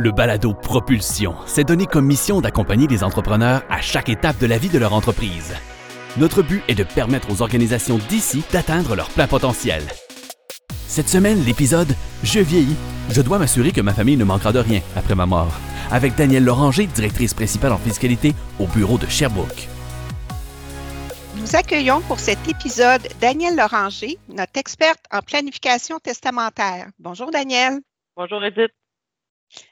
Le balado Propulsion s'est donné comme mission d'accompagner les entrepreneurs à chaque étape de la vie de leur entreprise. Notre but est de permettre aux organisations d'ici d'atteindre leur plein potentiel. Cette semaine, l'épisode Je vieillis. Je dois m'assurer que ma famille ne manquera de rien après ma mort. Avec Danielle Loranger, directrice principale en fiscalité au bureau de Sherbrooke. Nous accueillons pour cet épisode Danielle Loranger, notre experte en planification testamentaire. Bonjour Danielle. Bonjour Edith.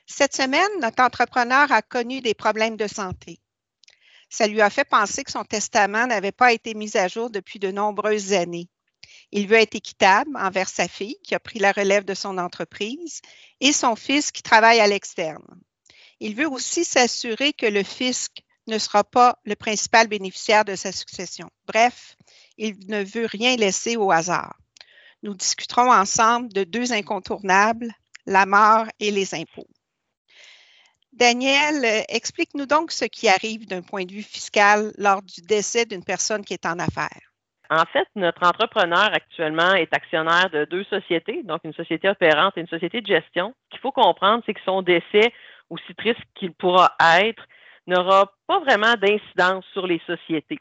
Cette semaine, notre entrepreneur a connu des problèmes de santé. Ça lui a fait penser que son testament n'avait pas été mis à jour depuis de nombreuses années. Il veut être équitable envers sa fille qui a pris la relève de son entreprise et son fils qui travaille à l'externe. Il veut aussi s'assurer que le fisc ne sera pas le principal bénéficiaire de sa succession. Bref, il ne veut rien laisser au hasard. Nous discuterons ensemble de deux incontournables, la mort et les impôts. Daniel, euh, explique-nous donc ce qui arrive d'un point de vue fiscal lors du décès d'une personne qui est en affaires. En fait, notre entrepreneur actuellement est actionnaire de deux sociétés, donc une société opérante et une société de gestion. Ce qu'il faut comprendre, c'est que son décès, aussi triste qu'il pourra être, n'aura pas vraiment d'incidence sur les sociétés.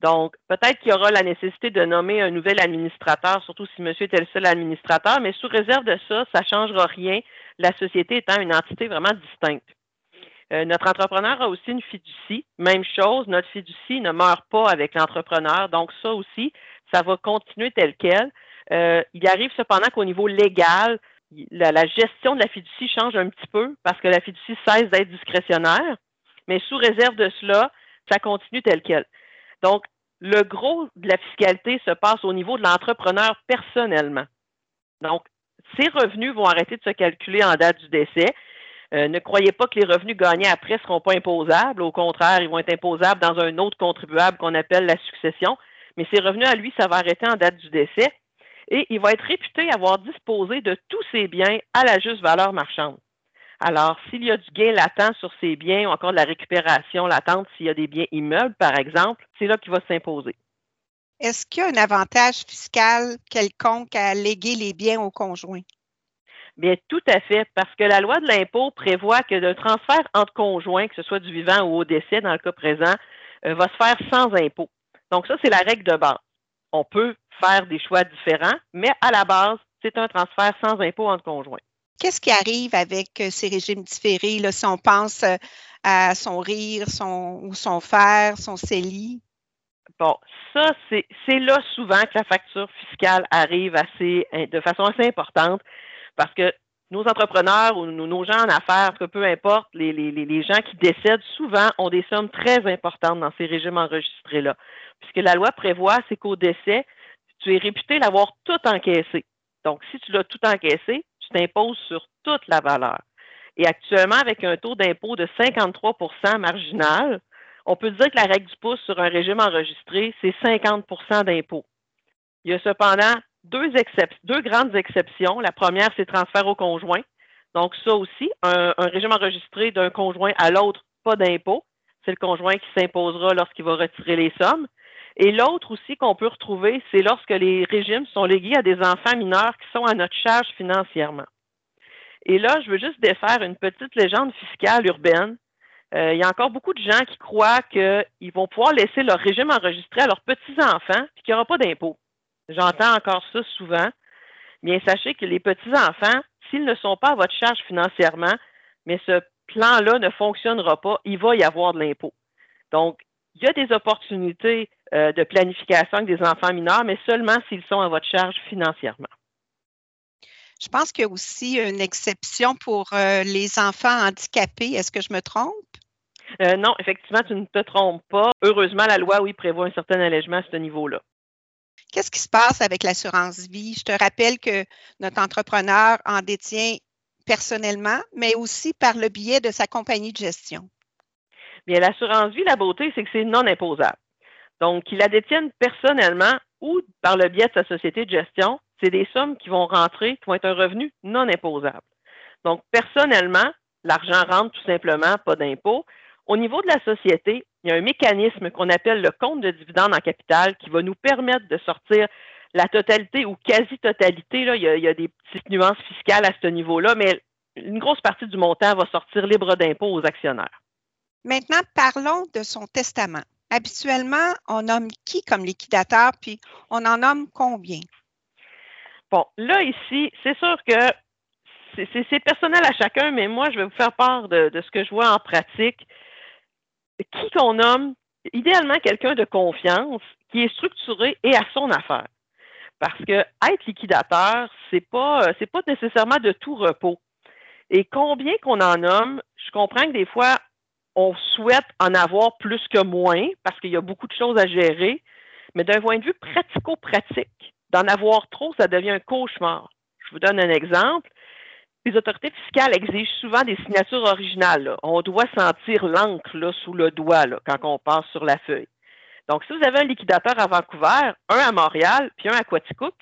Donc, peut-être qu'il y aura la nécessité de nommer un nouvel administrateur, surtout si monsieur était le seul administrateur, mais sous réserve de ça, ça ne changera rien, la société étant une entité vraiment distincte. Euh, notre entrepreneur a aussi une fiducie. Même chose, notre fiducie ne meurt pas avec l'entrepreneur. Donc, ça aussi, ça va continuer tel quel. Euh, il arrive cependant qu'au niveau légal, la, la, gestion de la fiducie change un petit peu parce que la fiducie cesse d'être discrétionnaire, mais sous réserve de cela, ça continue tel quel. Donc, le gros de la fiscalité se passe au niveau de l'entrepreneur personnellement. Donc, ses revenus vont arrêter de se calculer en date du décès. Euh, ne croyez pas que les revenus gagnés après ne seront pas imposables. Au contraire, ils vont être imposables dans un autre contribuable qu'on appelle la succession. Mais ses revenus à lui, ça va arrêter en date du décès. Et il va être réputé avoir disposé de tous ses biens à la juste valeur marchande. Alors, s'il y a du gain latent sur ces biens ou encore de la récupération latente, s'il y a des biens immeubles, par exemple, c'est là qu'il va s'imposer. Est-ce qu'il y a un avantage fiscal quelconque à léguer les biens au conjoint? Bien, tout à fait, parce que la loi de l'impôt prévoit que le transfert entre conjoints, que ce soit du vivant ou au décès dans le cas présent, euh, va se faire sans impôt. Donc, ça, c'est la règle de base. On peut faire des choix différents, mais à la base, c'est un transfert sans impôt entre conjoints. Qu'est-ce qui arrive avec euh, ces régimes différés, là, si on pense euh, à son rire, son, ou son fer, son CELI? Bon, ça, c'est là souvent que la facture fiscale arrive assez, de façon assez importante parce que nos entrepreneurs ou nos gens en affaires, que peu importe, les, gens qui décèdent souvent ont des sommes très importantes dans ces régimes enregistrés-là. Puisque la loi prévoit, c'est qu'au décès, tu es réputé l'avoir tout encaissé. Donc, si tu l'as tout encaissé, tu t'imposes sur toute la valeur. Et actuellement, avec un taux d'impôt de 53% marginal, on peut dire que la règle du pouce sur un régime enregistré, c'est 50% d'impôt. Il y a cependant deux, grandes exceptions. La première, c'est transfert au conjoint. Donc, ça aussi, un, régime enregistré d'un conjoint à l'autre, pas d'impôt. C'est le conjoint qui s'imposera lorsqu'il va retirer les sommes. Et l'autre aussi qu'on peut retrouver, c'est lorsque les régimes sont légués à des enfants mineurs qui sont à notre charge financièrement. Et là, je veux juste défaire une petite légende fiscale urbaine. Euh, il y a encore beaucoup de gens qui croient qu'ils vont pouvoir laisser leur régime enregistré à leurs petits-enfants et qu'il n'y aura pas d'impôt. J'entends encore ça souvent. Bien, sachez que les petits-enfants, s'ils ne sont pas à votre charge financièrement, mais ce plan-là ne fonctionnera pas, il va y avoir de l'impôt. Donc, il y a des opportunités euh, de planification avec des enfants mineurs, mais seulement s'ils sont à votre charge financièrement. Je pense qu'il y a aussi une exception pour euh, les enfants handicapés. Est-ce que je me trompe? Euh, non, effectivement, tu ne te trompes pas. Heureusement, la loi, oui, prévoit un certain allègement à ce niveau-là. Qu'est-ce qui se passe avec l'assurance vie? Je te rappelle que notre entrepreneur en détient personnellement, mais aussi par le biais de sa compagnie de gestion. Bien, l'assurance vie, la beauté, c'est que c'est non imposable. Donc, qu'il la détienne personnellement ou par le biais de sa société de gestion, c'est des sommes qui vont rentrer, qui vont être un revenu non imposable. Donc, personnellement, l'argent rentre tout simplement, pas d'impôt. Au niveau de la société, il y a un mécanisme qu'on appelle le compte de dividende en capital qui va nous permettre de sortir la totalité ou quasi-totalité. Là, il, y a, des petites nuances fiscales à ce niveau-là, mais une grosse partie du montant va sortir libre d'impôt aux actionnaires. Maintenant, parlons de son testament. Habituellement, on nomme qui comme liquidateur, puis on en nomme combien? Bon, là, ici, c'est sûr que c'est personnel à chacun, mais moi, je vais vous faire part de, ce que je vois en pratique. Qui qu'on nomme, idéalement quelqu'un de confiance qui est structuré et à son affaire. Parce que être liquidateur, c'est pas c'est pas nécessairement de tout repos. Et combien qu'on en nomme, je comprends que des fois on souhaite en avoir plus que moins parce qu'il y a beaucoup de choses à gérer, mais d'un point de vue pratico-pratique, d'en avoir trop, ça devient un cauchemar. Je vous donne un exemple. Les autorités fiscales exigent souvent des signatures originales. On doit sentir l'encre sous le doigt quand on passe sur la feuille. Donc, si vous avez un liquidateur à Vancouver, un à Montréal, puis un à Quaticook,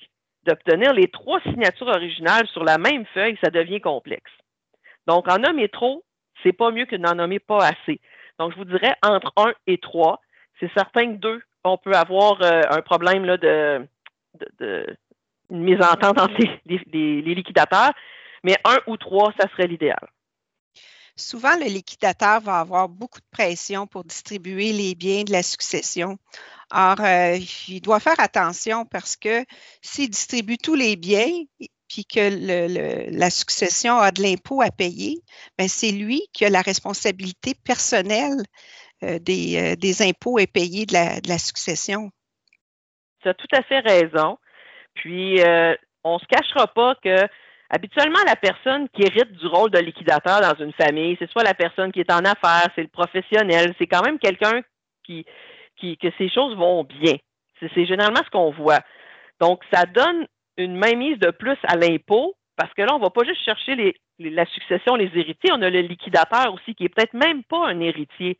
d'obtenir les trois signatures originales sur la même feuille, ça devient complexe. Donc, en nommer trop, c'est pas mieux que d'en nommer pas assez. Donc, je vous dirais entre un et trois. C'est certain que deux, on peut avoir euh, un problème de, de, une mésentente entre les, liquidateurs, mais un ou trois, ça serait l'idéal. Souvent, le liquidateur va avoir beaucoup de pression pour distribuer les biens de la succession. Or, euh, il doit faire attention parce que s'il distribue tous les biens, puis que la succession a de l'impôt à payer, ben, c'est lui qui a la responsabilité personnelle euh, euh, des, impôts à payer de la, succession. Tu as tout à fait raison. Puis, on ne se cachera pas que habituellement, la personne qui hérite du rôle de liquidateur dans une famille, c'est soit la personne qui est en affaires, c'est le professionnel, c'est quand même quelqu'un qui, que ces choses vont bien. C'est généralement ce qu'on voit. Donc, ça donne une mainmise de plus à l'impôt, parce que là, on ne va pas juste chercher la succession, les héritiers, on a le liquidateur aussi, qui est peut-être même pas un héritier.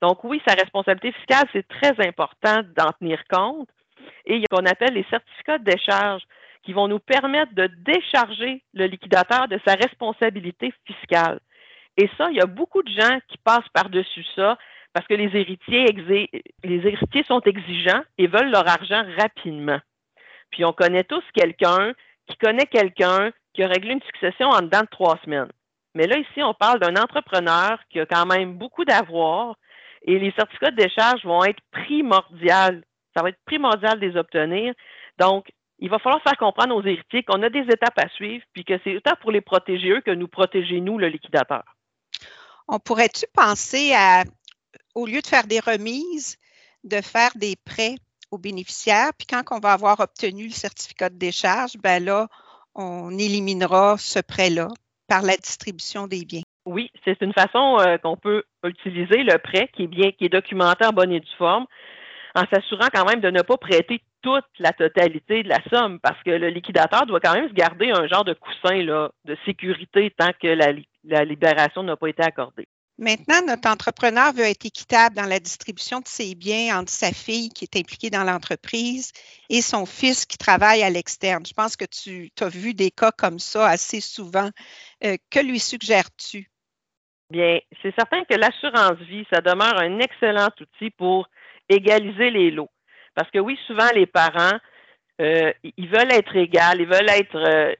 Donc oui, sa responsabilité fiscale, c'est très important d'en tenir compte. Et il y a ce qu'on appelle les certificats de décharge qui vont nous permettre de décharger le liquidateur de sa responsabilité fiscale. Et ça, il y a beaucoup de gens qui passent par-dessus ça parce que les héritiers, sont exigeants et veulent leur argent rapidement. Puis on connaît tous quelqu'un qui connaît quelqu'un qui a réglé une succession en dedans de trois semaines. Mais là, ici, on parle d'un entrepreneur qui a quand même beaucoup d'avoir et les certificats de décharge vont être primordiaux. Ça va être primordial de les obtenir. Donc, il va falloir faire comprendre aux héritiers qu'on a des étapes à suivre, puis que c'est autant pour les protéger eux que nous protéger nous, le liquidateur. On pourrait-tu penser à, au lieu de faire des remises, de faire des prêts aux bénéficiaires. Puis quand on va avoir obtenu le certificat de décharge, ben là, on éliminera ce prêt-là par la distribution des biens? Oui, c'est une façon euh, qu'on peut utiliser le prêt qui est bien, qui est documenté en bonne et due forme, en s'assurant quand même de ne pas prêter toute la totalité de la somme, parce que le liquidateur doit quand même se garder un genre de coussin là, de sécurité tant que la libération n'a pas été accordée. Maintenant, notre entrepreneur veut être équitable dans la distribution de ses biens entre sa fille qui est impliquée dans l'entreprise et son fils qui travaille à l'externe. Je pense que tu as vu des cas comme ça assez souvent. Euh, que lui suggères-tu? Bien, c'est certain que l'assurance vie, ça demeure un excellent outil pour égaliser les lots. Parce que oui, souvent les parents, euh, ils veulent être égaux, ils veulent être, euh,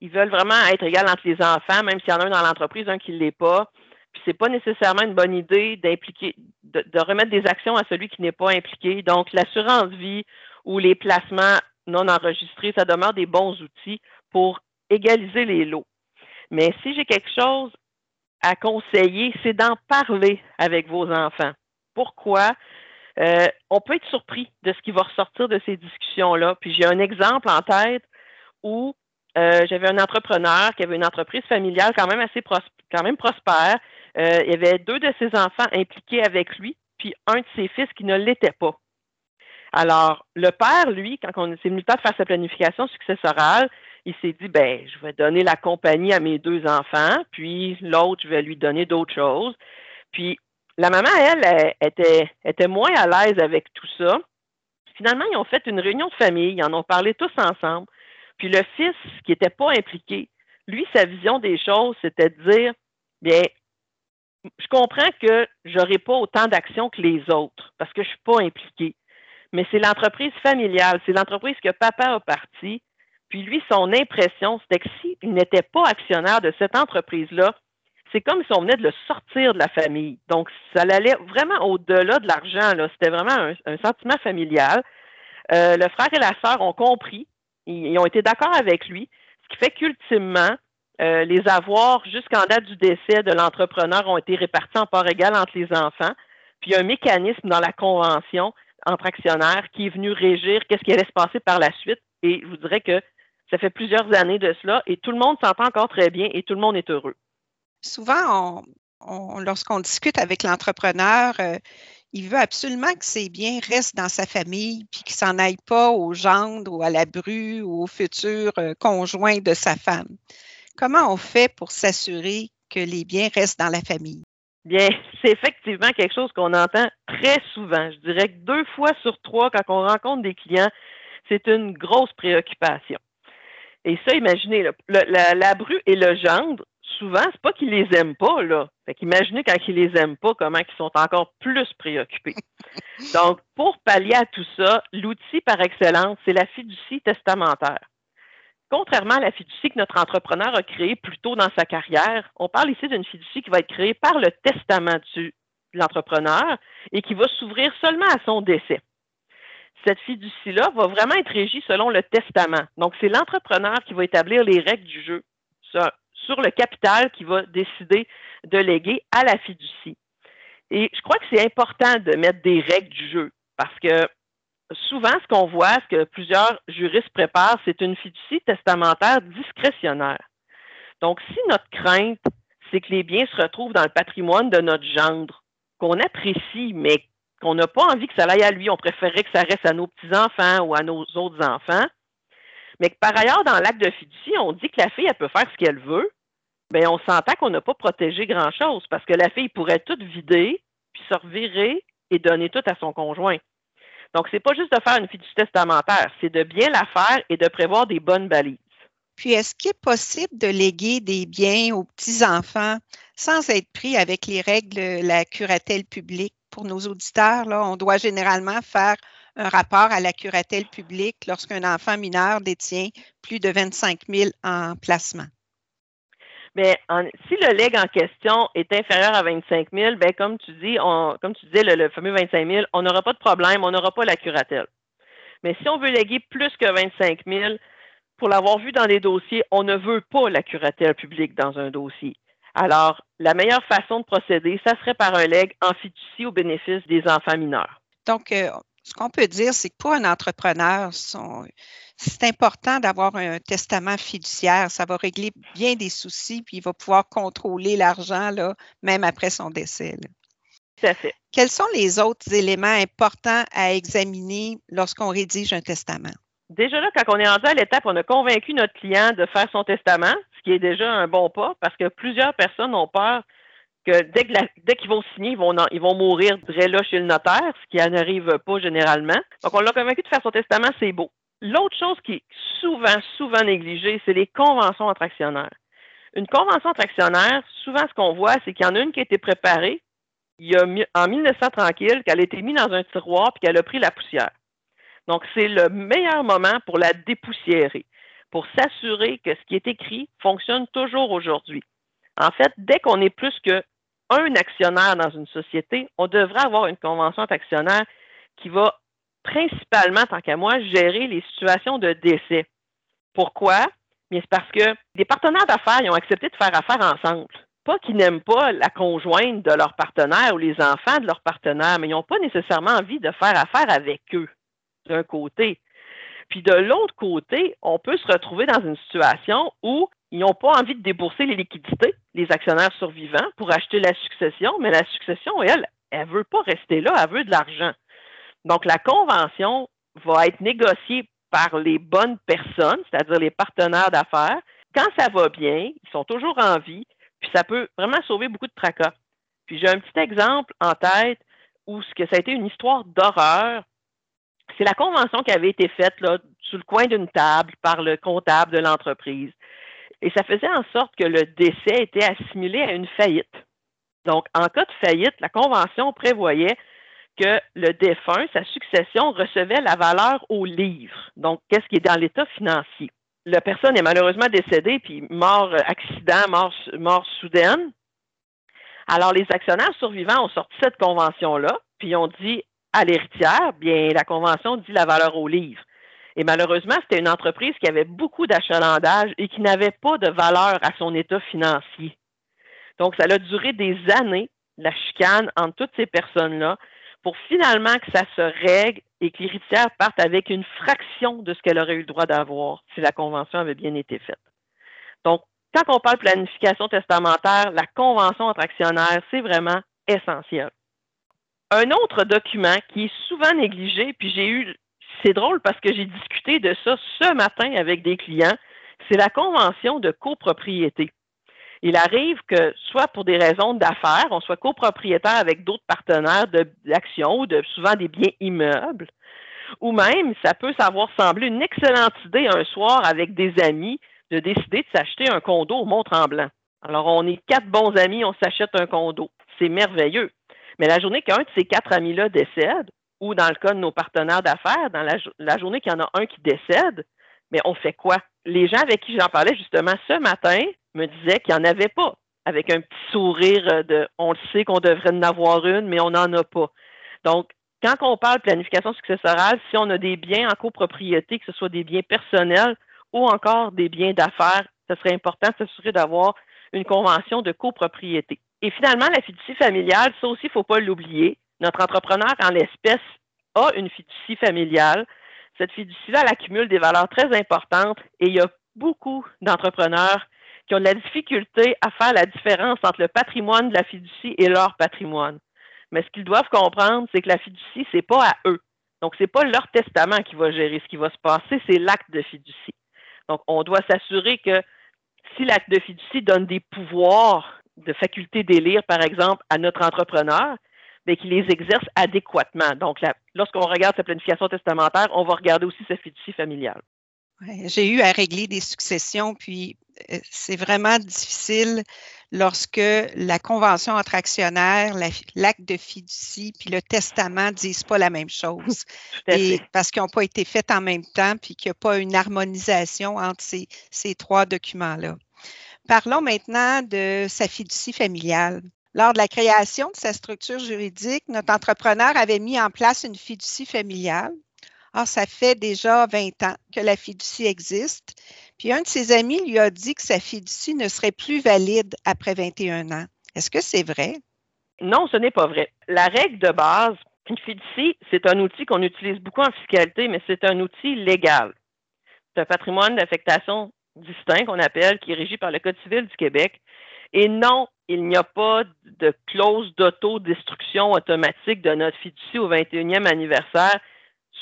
ils veulent vraiment être égaux entre les enfants, même s'il y en a un dans l'entreprise, un qui ne l'est pas. Puis c'est pas nécessairement une bonne idée d'impliquer, de, remettre des actions à celui qui n'est pas impliqué. Donc, l'assurance vie ou les placements non enregistrés, ça demeure des bons outils pour égaliser les lots. Mais si j'ai quelque chose à conseiller, c'est d'en parler avec vos enfants. Pourquoi? Euh, on peut être surpris de ce qui va ressortir de ces discussions-là. Puis j'ai un exemple en tête où euh, j'avais un entrepreneur qui avait une entreprise familiale quand même assez prospère, euh, il y avait deux de ses enfants impliqués avec lui, puis un de ses fils qui ne l'était pas. Alors, le père, lui, quand on s'est venu le temps de faire sa planification successorale, il s'est dit, ben, je vais donner la compagnie à mes deux enfants, puis l'autre, je vais lui donner d'autres choses. Puis, la maman, elle, était, était moins à l'aise avec tout ça. Finalement, ils ont fait une réunion de famille, ils en ont parlé tous ensemble. Puis le fils, qui n'était pas impliqué, lui, sa vision des choses, c'était de dire, bien, je comprends que j'aurai pas autant d'actions que les autres parce que je suis pas impliqué. Mais c'est l'entreprise familiale, c'est l'entreprise que papa a parti. Puis lui, son impression, c'était que s'il n'était pas actionnaire de cette entreprise-là, c'est comme si on venait de le sortir de la famille. Donc, ça allait vraiment au-delà de l'argent. C'était vraiment un, sentiment familial. Euh, le frère et la sœur ont compris. Ils, ont été d'accord avec lui. Ce qui fait qu'ultimement, euh, les avoirs jusqu'en date du décès de l'entrepreneur ont été répartis en part égale entre les enfants. Puis il y a un mécanisme dans la convention entre actionnaires qui est venu régir qu'est-ce qui allait se passer par la suite. Et je vous dirais que ça fait plusieurs années de cela et tout le monde s'entend encore très bien et tout le monde est heureux. Souvent, lorsqu'on discute avec l'entrepreneur, euh, il veut absolument que ses biens restent dans sa famille puis qu'ils s'en aillent pas au gendre ou à la bru ou au futur euh, conjoint de sa femme. Comment on fait pour s'assurer que les biens restent dans la famille? Bien, c'est effectivement quelque chose qu'on entend très souvent. Je dirais que deux fois sur trois, quand on rencontre des clients, c'est une grosse préoccupation. Et ça, imaginez, la, bru et le gendre, souvent, c'est pas qu'ils les aiment pas, là. Fait qu'imaginez quand ils les aiment pas, comment ils sont encore plus préoccupés. Donc, pour pallier à tout ça, l'outil par excellence, c'est la fiducie testamentaire. Contrairement à la fiducie que notre entrepreneur a créée plus tôt dans sa carrière, on parle ici d'une fiducie qui va être créée par le testament de l'entrepreneur et qui va s'ouvrir seulement à son décès. Cette fiducie-là va vraiment être régie selon le testament. Donc, c'est l'entrepreneur qui va établir les règles du jeu sur le capital qui va décider de léguer à la fiducie. Et je crois que c'est important de mettre des règles du jeu parce que souvent, ce qu'on voit, ce que plusieurs juristes préparent, c'est une fiducie testamentaire discrétionnaire. Donc, si notre crainte, c'est que les biens se retrouvent dans le patrimoine de notre gendre, qu'on apprécie, mais qu'on n'a pas envie que ça aille à lui, on préférerait que ça reste à nos petits-enfants ou à nos autres enfants, mais que par ailleurs, dans l'acte de fiducie, on dit que la fille, elle peut faire ce qu'elle veut, bien, on s'entend qu'on n'a pas protégé grand-chose parce que la fille pourrait tout vider, puis se revirer et donner tout à son conjoint. Donc, c'est pas juste de faire une fiducie testamentaire, c'est de bien la faire et de prévoir des bonnes balises. Puis, est-ce qu'il est possible de léguer des biens aux petits-enfants sans être pris avec les règles de la curatelle publique? Pour nos auditeurs, là, on doit généralement faire un rapport à la curatelle publique lorsqu'un enfant mineur détient plus de 25 000 en placement. Mais si le leg en question est inférieur à 25 000, ben, comme tu dis, comme tu disais, le, fameux 25 000, on n'aura pas de problème, on n'aura pas la curatelle. Mais si on veut léguer plus que 25 000, pour l'avoir vu dans des dossiers, on ne veut pas la curatelle publique dans un dossier. Alors, la meilleure façon de procéder, ça serait par un leg en fiducie au bénéfice des enfants mineurs. Donc, euh, ce qu'on peut dire, c'est que pour un entrepreneur, c'est important d'avoir un testament fiduciaire. Ça va régler bien des soucis, puis il va pouvoir contrôler l'argent, même après son décès. Tout à fait. Quels sont les autres éléments importants à examiner lorsqu'on rédige un testament? Déjà là, quand on est rendu à l'étape, on a convaincu notre client de faire son testament, ce qui est déjà un bon pas, parce que plusieurs personnes ont peur dès qu'ils vont signer, ils vont, mourir très là chez le notaire, ce qui n'arrive pas généralement. Donc, on l'a convaincu de faire son testament, c'est beau. L'autre chose qui est souvent, souvent négligée, c'est les conventions entre actionnaires. Une convention entre actionnaires, souvent, ce qu'on voit, c'est qu'il y en a une qui a été préparée il y a, en 1900 tranquille, qu'elle a été mise dans un tiroir puis qu'elle a pris la poussière. Donc, c'est le meilleur moment pour la dépoussiérer, pour s'assurer que ce qui est écrit fonctionne toujours aujourd'hui. En fait, dès qu'on est plus que un actionnaire dans une société, on devrait avoir une convention d'actionnaire qui va principalement, tant qu'à moi, gérer les situations de décès. Pourquoi? Bien, c'est parce que les partenaires d'affaires ont accepté de faire affaire ensemble. Pas qu'ils n'aiment pas la conjointe de leur partenaire ou les enfants de leur partenaire, mais ils n'ont pas nécessairement envie de faire affaire avec eux, d'un côté. Puis de l'autre côté, on peut se retrouver dans une situation où ils n'ont pas envie de débourser les liquidités, les actionnaires survivants, pour acheter la succession, mais la succession, elle, elle ne veut pas rester là, elle veut de l'argent. Donc, la convention va être négociée par les bonnes personnes, c'est-à-dire les partenaires d'affaires. Quand ça va bien, ils sont toujours en vie, puis ça peut vraiment sauver beaucoup de tracas. Puis j'ai un petit exemple en tête où ce que ça a été une histoire d'horreur. C'est la convention qui avait été faite sous le coin d'une table par le comptable de l'entreprise. Et ça faisait en sorte que le décès était assimilé à une faillite. Donc, en cas de faillite, la Convention prévoyait que le défunt, sa succession, recevait la valeur au livre. Donc, qu'est-ce qui est dans l'état financier? la personne est malheureusement décédée, puis mort euh, accident, mort, mort soudaine. Alors, les actionnaires survivants ont sorti cette convention-là, puis ont dit à l'héritière, bien, la convention dit la valeur au livre. Et malheureusement, c'était une entreprise qui avait beaucoup d'achalandage et qui n'avait pas de valeur à son état financier. Donc, ça a duré des années, la chicane entre toutes ces personnes-là, pour finalement que ça se règle et que l'héritière parte avec une fraction de ce qu'elle aurait eu le droit d'avoir si la convention avait bien été faite. Donc, quand on parle de planification testamentaire, la convention entre actionnaires, c'est vraiment essentiel. Un autre document qui est souvent négligé, puis j'ai eu, c'est drôle parce que j'ai discuté de ça ce matin avec des clients, c'est la convention de copropriété. Il arrive que, soit pour des raisons d'affaires, on soit copropriétaire avec d'autres partenaires d'actions ou de souvent des biens immeubles, ou même, ça peut savoir sembler une excellente idée un soir avec des amis de décider de s'acheter un condo au Mont-Tremblant. Alors, on est quatre bons amis, on s'achète un condo. C'est merveilleux. Mais la journée qu'un de ces quatre amis-là décède, ou dans le cas de nos partenaires d'affaires, dans la, journée qu'il y en a un qui décède, mais on fait quoi? Les gens avec qui j'en parlais justement ce matin me disaient qu'il n'y en avait pas, avec un petit sourire de on le sait qu'on devrait en avoir une, mais on n'en a pas. Donc, quand on parle planification successorale, si on a des biens en copropriété, que ce soit des biens personnels ou encore des biens d'affaires, ce serait important de s'assurer d'avoir une convention de copropriété. Et finalement, la fiducie familiale, ça aussi, il ne faut pas l'oublier. Notre entrepreneur en l'espèce a une fiducie familiale. Cette fiducie-là, elle accumule des valeurs très importantes et il y a beaucoup d'entrepreneurs qui ont de la difficulté à faire la différence entre le patrimoine de la fiducie et leur patrimoine. Mais ce qu'ils doivent comprendre, c'est que la fiducie, c'est pas à eux. Donc, c'est pas leur testament qui va gérer ce qui va se passer, c'est l'acte de fiducie. Donc, on doit s'assurer que si l'acte de fiducie donne des pouvoirs de faculté d'élire, par exemple, à notre entrepreneur, mais qu'il les exerce adéquatement. Donc, lorsqu'on regarde sa planification testamentaire, on va regarder aussi sa fiducie familiale. J'ai eu à régler des successions, puis euh, c'est vraiment difficile lorsque la convention entre actionnaires, l'acte de fiducie, puis le testament ne disent pas la même chose. Et parce qu'ils n'ont pas été faits en même temps, puis qu'il n'y a pas une harmonisation entre ces, ces trois documents-là. Parlons maintenant de sa fiducie familiale. Lors de la création de sa structure juridique, notre entrepreneur avait mis en place une fiducie familiale ah, ça fait déjà 20 ans que la fiducie existe. Puis un de ses amis lui a dit que sa fiducie ne serait plus valide après 21 ans. Est-ce que c'est vrai? Non, ce n'est pas vrai. La règle de base, une fiducie, c'est un outil qu'on utilise beaucoup en fiscalité, mais c'est un outil légal. C'est un patrimoine d'affectation distinct qu'on appelle, qui est régi par le Code civil du Québec. Et non, il n'y a pas de clause d'autodestruction automatique de notre fiducie au 21e anniversaire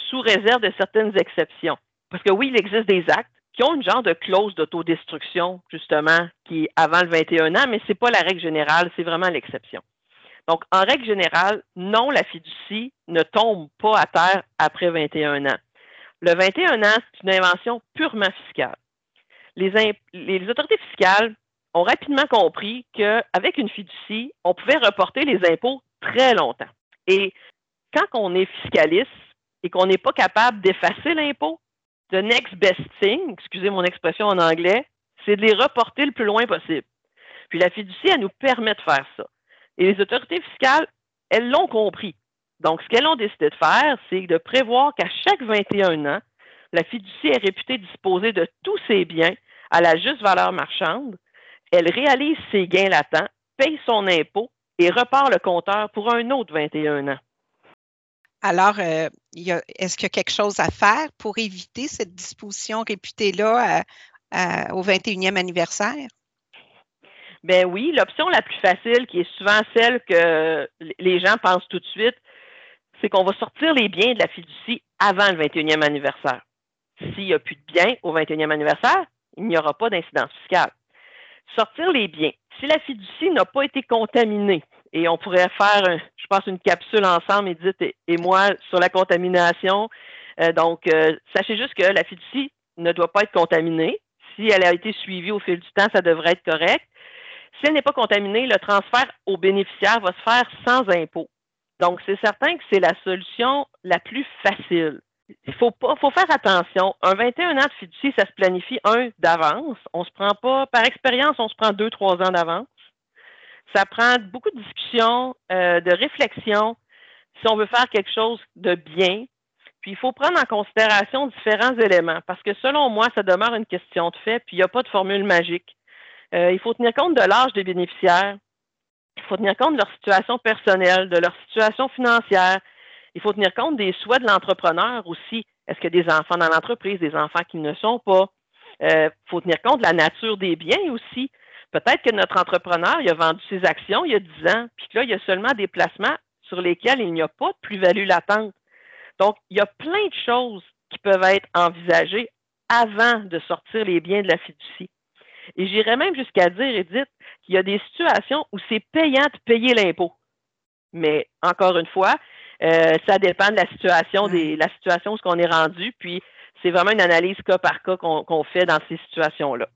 sous réserve de certaines exceptions. Parce que oui, il existe des actes qui ont une genre de clause d'autodestruction, justement, qui est avant le 21 ans, mais ce n'est pas la règle générale, c'est vraiment l'exception. Donc, en règle générale, non, la fiducie ne tombe pas à terre après 21 ans. Le 21 ans, c'est une invention purement fiscale. Les, les autorités fiscales ont rapidement compris qu'avec une fiducie, on pouvait reporter les impôts très longtemps. Et quand on est fiscaliste, et qu'on n'est pas capable d'effacer l'impôt, the next best thing, excusez mon expression en anglais, c'est de les reporter le plus loin possible. Puis la fiducie, elle nous permet de faire ça. Et les autorités fiscales, elles l'ont compris. Donc, ce qu'elles ont décidé de faire, c'est de prévoir qu'à chaque 21 ans, la fiducie est réputée disposer de tous ses biens à la juste valeur marchande. Elle réalise ses gains latents, paye son impôt et repart le compteur pour un autre 21 ans. Alors, euh, est-ce qu'il y a quelque chose à faire pour éviter cette disposition réputée-là au 21e anniversaire? Ben oui, l'option la plus facile, qui est souvent celle que les gens pensent tout de suite, c'est qu'on va sortir les biens de la fiducie avant le 21e anniversaire. S'il n'y a plus de biens au 21e anniversaire, il n'y aura pas d'incidence fiscale. Sortir les biens. Si la fiducie n'a pas été contaminée, et on pourrait faire, je pense, une capsule ensemble, Edith et, moi, sur la contamination. Euh, donc, euh, sachez juste que la fiducie ne doit pas être contaminée. Si elle a été suivie au fil du temps, ça devrait être correct. Si elle n'est pas contaminée, le transfert au bénéficiaire va se faire sans impôt. Donc, c'est certain que c'est la solution la plus facile. Il faut faire attention. Un 21 ans de fiducie, ça se planifie un d'avance. On se prend pas, par expérience, on se prend deux, trois ans d'avance. Ça prend beaucoup de discussions, euh, de réflexion, si on veut faire quelque chose de bien. Puis il faut prendre en considération différents éléments, parce que selon moi, ça demeure une question de fait, puis il n'y a pas de formule magique. Euh, il faut tenir compte de l'âge des bénéficiaires. Il faut tenir compte de leur situation personnelle, de leur situation financière, il faut tenir compte des souhaits de l'entrepreneur aussi. Est-ce qu'il y a des enfants dans l'entreprise, des enfants qui ne sont pas? Il euh, faut tenir compte de la nature des biens aussi. Peut-être que notre entrepreneur, il a vendu ses actions il y a 10 ans, puis que là, il y a seulement des placements sur lesquels il n'y a pas de plus-value latente. Donc, il y a plein de choses qui peuvent être envisagées avant de sortir les biens de la fiducie. Et j'irais même jusqu'à dire, Edith, qu'il y a des situations où c'est payant de payer l'impôt. Mais encore une fois, euh, ça dépend de la situation, des, la situation où on est rendu. Puis c'est vraiment une analyse cas par cas qu'on fait dans ces situations-là.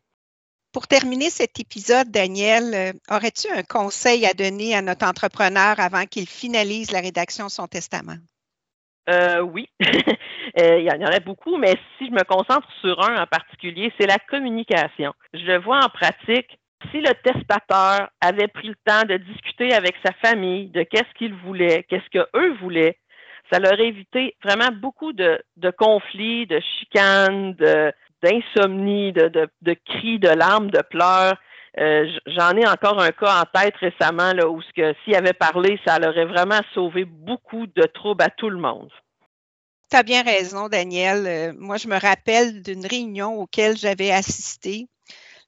Pour terminer cet épisode, Daniel, euh, aurais-tu un conseil à donner à notre entrepreneur avant qu'il finalise la rédaction de son testament? Euh, oui, il y en aurait beaucoup, mais si je me concentre sur un en particulier, c'est la communication. Je le vois en pratique si le testateur avait pris le temps de discuter avec sa famille de qu'est-ce qu'il voulait, qu'est-ce qu'eux voulaient, ça leur évité vraiment beaucoup de, conflits, de chicanes, d'insomnie, de, cris, de larmes, de pleurs. Euh, j'en ai encore un cas en tête récemment là, où s'il avait parlé, ça leur aurait vraiment sauvé beaucoup de troubles à tout le monde. Tu as bien raison, Daniel. Euh, moi, je me rappelle d'une réunion auquel j'avais assisté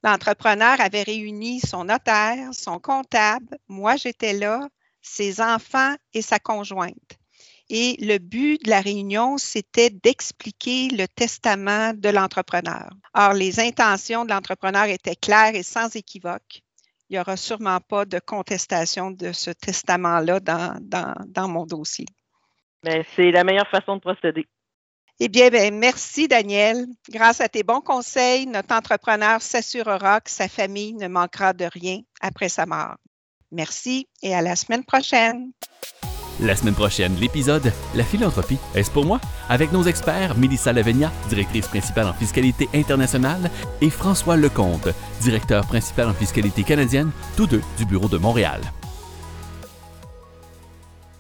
L'entrepreneur avait réuni son notaire, son comptable, moi j'étais là, ses enfants et sa conjointe. Et le but de la réunion, c'était d'expliquer le testament de l'entrepreneur. Or, les intentions de l'entrepreneur étaient claires et sans équivoque. Il n'y aura sûrement pas de contestation de ce testament-là dans, mon dossier. Ben, c'est la meilleure façon de procéder. Eh bien, ben, merci Daniel. Grâce à tes bons conseils, notre entrepreneur s'assurera que sa famille ne manquera de rien après sa mort. Merci et à la semaine prochaine. La semaine prochaine, l'épisode La philanthropie, est-ce pour moi? Avec nos experts Mélissa Lavegna, directrice principale en fiscalité internationale, et François Lecomte, directeur principal en fiscalité canadienne, tous deux du bureau de Montréal.